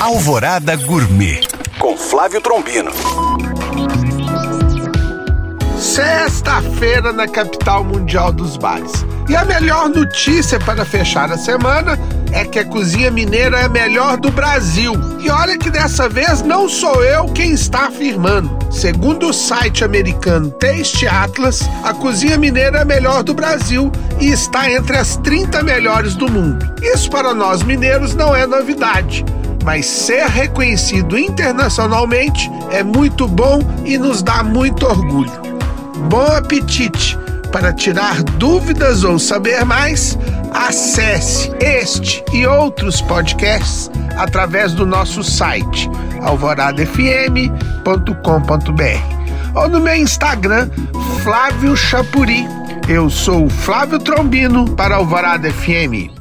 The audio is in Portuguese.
Alvorada Gourmet com Flávio Trombino. Sexta-feira na capital mundial dos bares. E a melhor notícia para fechar a semana é que a cozinha mineira é a melhor do Brasil. E olha que dessa vez não sou eu quem está afirmando. Segundo o site americano Taste Atlas, a cozinha mineira é a melhor do Brasil e está entre as 30 melhores do mundo. Isso para nós mineiros não é novidade mas ser reconhecido internacionalmente é muito bom e nos dá muito orgulho. Bom apetite! Para tirar dúvidas ou saber mais, acesse este e outros podcasts através do nosso site alvoradafm.com.br ou no meu Instagram, Flávio Chapuri. Eu sou Flávio Trombino para Alvorada FM.